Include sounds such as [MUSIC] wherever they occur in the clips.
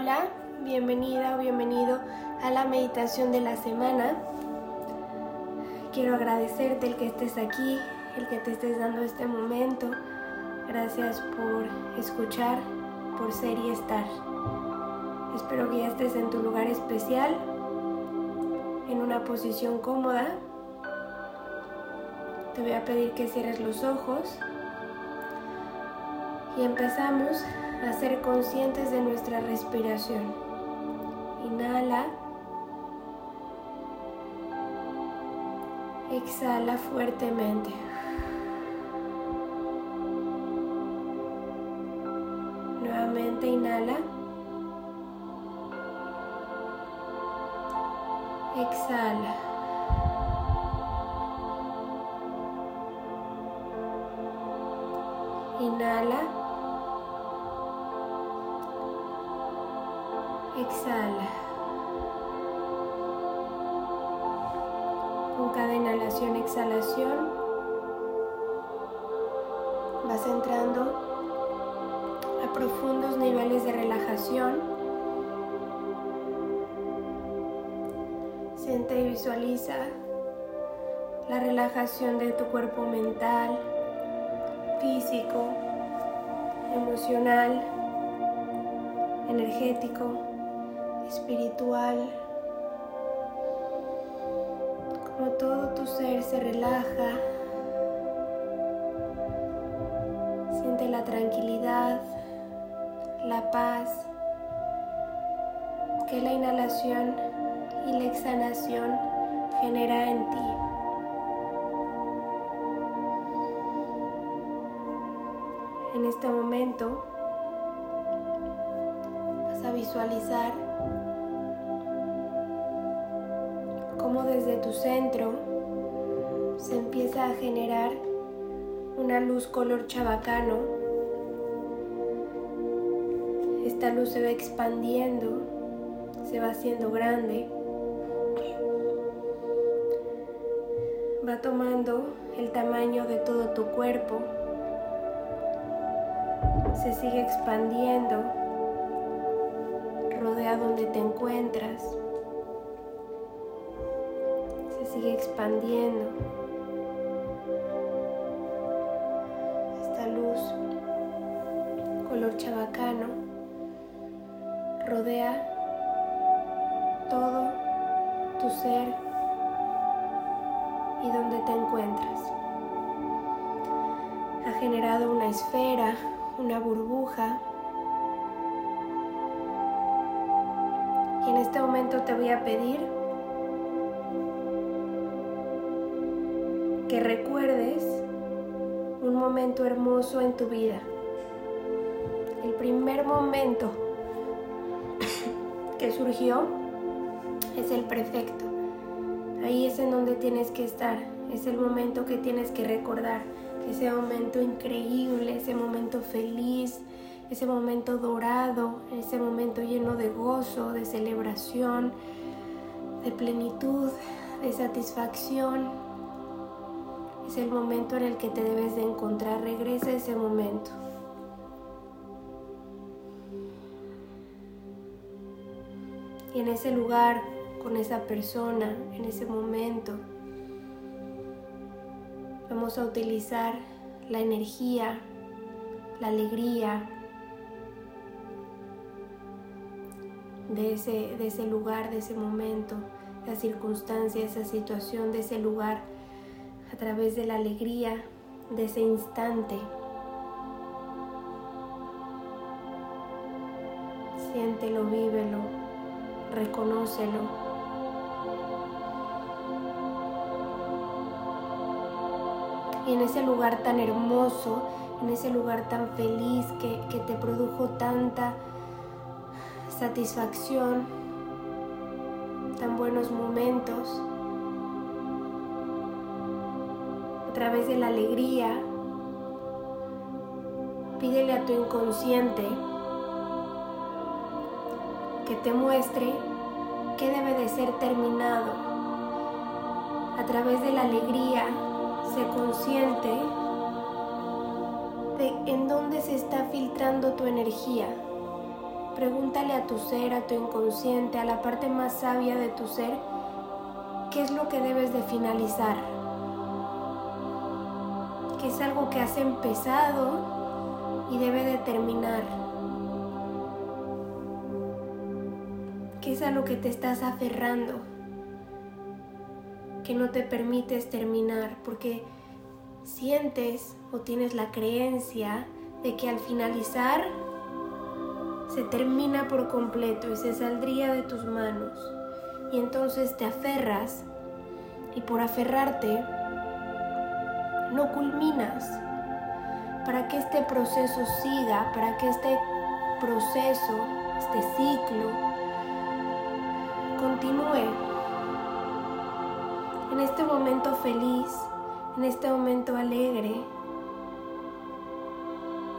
Hola, bienvenida o bienvenido a la meditación de la semana. Quiero agradecerte el que estés aquí, el que te estés dando este momento. Gracias por escuchar, por ser y estar. Espero que ya estés en tu lugar especial, en una posición cómoda. Te voy a pedir que cierres los ojos y empezamos a ser conscientes de nuestra respiración. Inhala. Exhala fuertemente. Nuevamente inhala. Exhala. Inhala. Exhala. Con cada inhalación, exhalación, vas entrando a profundos niveles de relajación. Siente y visualiza la relajación de tu cuerpo mental, físico, emocional, energético, espiritual, como todo tu ser se relaja, siente la tranquilidad, la paz que la inhalación y la exhalación genera en ti. En este momento vas a visualizar tu centro se empieza a generar una luz color chabacano. Esta luz se va expandiendo, se va haciendo grande, va tomando el tamaño de todo tu cuerpo, se sigue expandiendo, rodea donde te encuentras sigue expandiendo. Esta luz color chabacano rodea todo tu ser y donde te encuentras. Ha generado una esfera, una burbuja. Y en este momento te voy a pedir recuerdes un momento hermoso en tu vida. El primer momento que surgió es el perfecto. Ahí es en donde tienes que estar. Es el momento que tienes que recordar. Ese momento increíble, ese momento feliz, ese momento dorado, ese momento lleno de gozo, de celebración, de plenitud, de satisfacción, es el momento en el que te debes de encontrar. Regresa a ese momento. Y en ese lugar, con esa persona, en ese momento, vamos a utilizar la energía, la alegría de ese, de ese lugar, de ese momento, la circunstancia, esa situación, de ese lugar través de la alegría de ese instante. Siéntelo, vívelo, reconócelo. Y en ese lugar tan hermoso, en ese lugar tan feliz que, que te produjo tanta satisfacción, tan buenos momentos, a través de la alegría, pídele a tu inconsciente que te muestre qué debe de ser terminado. A través de la alegría, sé consciente de en dónde se está filtrando tu energía. Pregúntale a tu ser, a tu inconsciente, a la parte más sabia de tu ser, qué es lo que debes de finalizar. ¿Qué es algo que has empezado y debe de terminar? ¿Qué es a lo que te estás aferrando? Que no te permites terminar porque sientes o tienes la creencia de que al finalizar se termina por completo y se saldría de tus manos. Y entonces te aferras y por aferrarte no culminas. Para que este proceso siga, para que este proceso, este ciclo, continúe. En este momento feliz, en este momento alegre,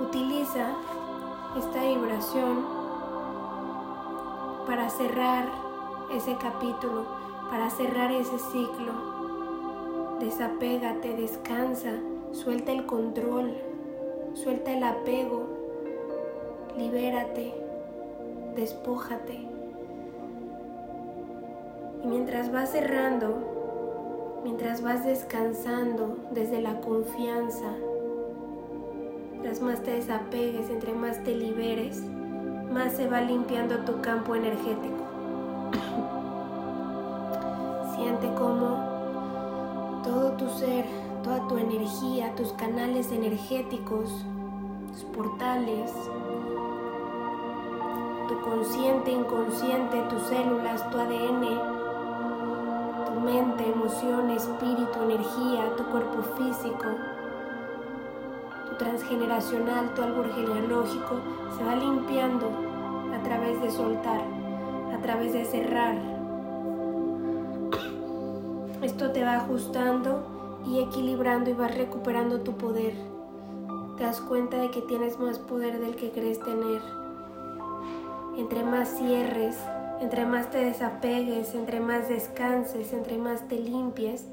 utiliza esta vibración para cerrar ese capítulo, para cerrar ese ciclo. Desapégate, descansa, suelta el control, suelta el apego, libérate, despójate. Y mientras vas cerrando, mientras vas descansando desde la confianza, Mientras más te desapegues, entre más te liberes, más se va limpiando tu campo energético. [COUGHS] Siente cómo todo tu ser, toda tu energía, tus canales energéticos, tus portales, tu consciente, inconsciente, tus células, tu ADN, tu mente, emoción, espíritu, energía, tu cuerpo físico, transgeneracional, tu árbol genealógico, se va limpiando a través de soltar, a través de cerrar. Esto te va ajustando y equilibrando y vas recuperando tu poder. Te das cuenta de que tienes más poder del que crees tener. Entre más cierres, entre más te desapegues, entre más descanses, entre más te limpies,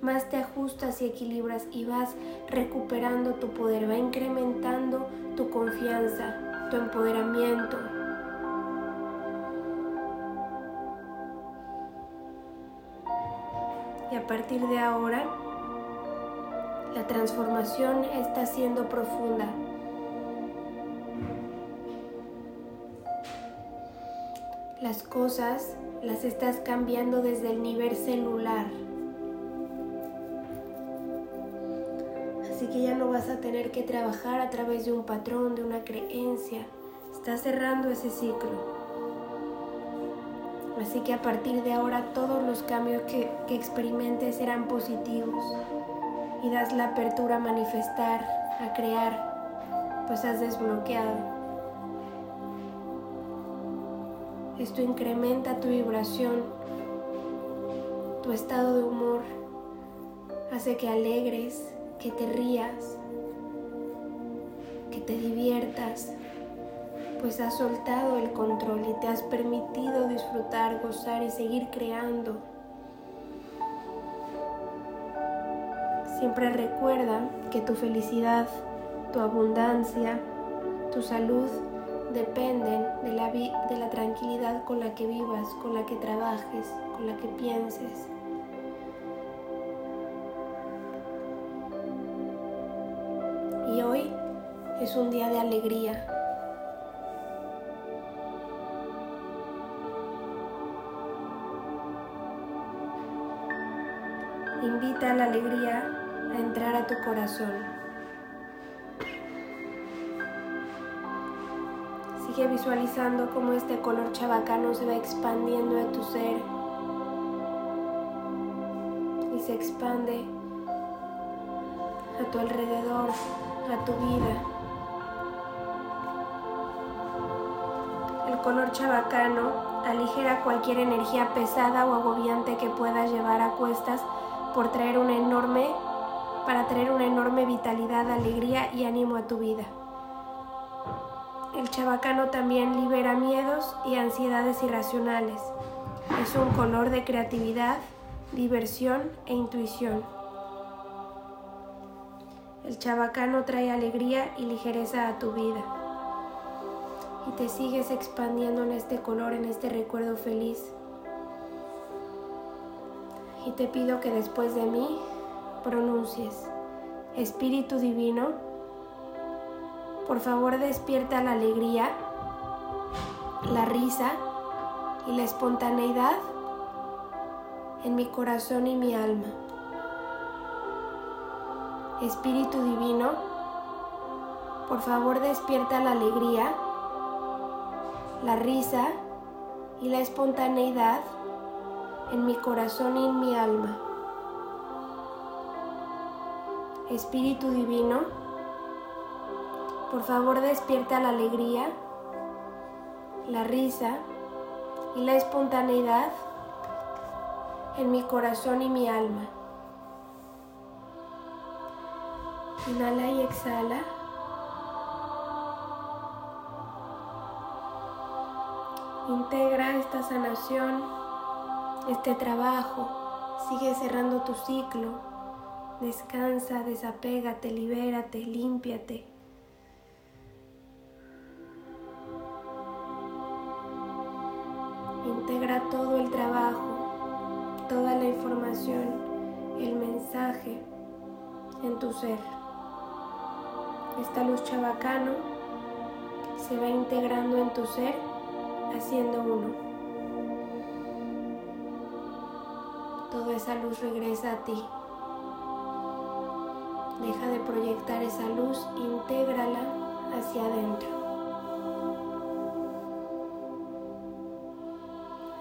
más te ajustas y equilibras y vas recuperando tu poder, va incrementando tu confianza, tu empoderamiento. A partir de ahora, la transformación está siendo profunda. Las cosas las estás cambiando desde el nivel celular. Así que ya no vas a tener que trabajar a través de un patrón, de una creencia. Estás cerrando ese ciclo. Así que a partir de ahora todos los cambios que, experimentes serán positivos y das la apertura a manifestar, a crear, pues has desbloqueado. Esto incrementa tu vibración, tu estado de humor, hace que alegres, que te rías, que te diviertas, pues has soltado el control y te has permitido disfrutar, gozar y seguir creando. Siempre recuerda que tu felicidad, tu abundancia, tu salud dependen de la, de la tranquilidad con la que vivas, con la que trabajes, con la que pienses. y hoy es un día de alegría. Invita a la alegría a entrar a tu corazón. Sigue visualizando cómo este color chabacano se va expandiendo de tu ser y se expande a tu alrededor a tu vida. El color chabacano aligera cualquier energía pesada o agobiante que puedas llevar a cuestas por traer una enorme para traer una enorme vitalidad, alegría y ánimo a tu vida. El chabacano también libera miedos y ansiedades irracionales. Es un color de creatividad, diversión e intuición. El chabacano trae alegría y ligereza a tu vida. y te sigues expandiendo en este color, en este recuerdo feliz. Y te pido que después de mí pronuncies, Espíritu Divino, por favor despierta la alegría, la risa y la espontaneidad en mi corazón y mi alma. Espíritu Divino, por favor despierta la alegría, la risa y la espontaneidad en mi corazón y en mi alma. Espíritu Divino, por favor despierta la alegría, la risa y la espontaneidad en mi corazón y mi alma. Inhala y exhala. Integra esta sanación, este trabajo. Sigue cerrando tu ciclo. Descansa, desapégate, libérate, límpiate. Integra todo el trabajo, toda la información, el mensaje en tu ser. Esta luz chabacano se va integrando en tu ser, haciendo uno. Esa luz regresa a ti. Deja de proyectar esa luz, intégrala hacia adentro.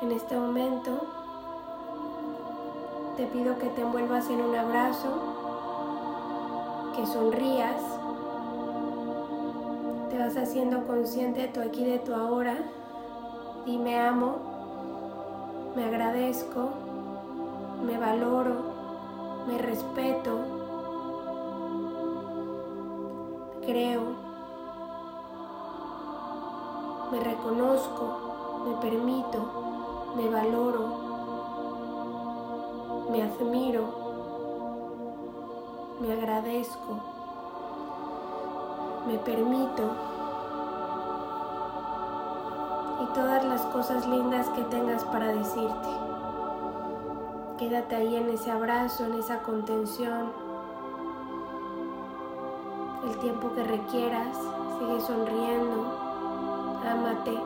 En este momento te pido que te envuelvas en un abrazo, que sonrías te vas haciendo consciente de tu aquí, de tu ahora. Y me amo, me agradezco, me valoro, me respeto, creo, me reconozco, me permito, me valoro, me admiro, me agradezco me permito y todas las cosas lindas que tengas para decirte. Quédate ahí en ese abrazo, en esa contención, el tiempo que requieras, sigue sonriendo, ámate.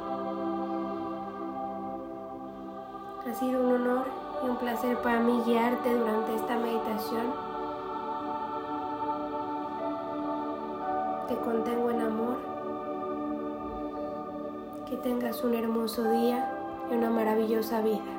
Ha sido un honor y un placer para mí guiarte durante esta meditación. te contengo en amor. Que tengas un hermoso día y una maravillosa vida.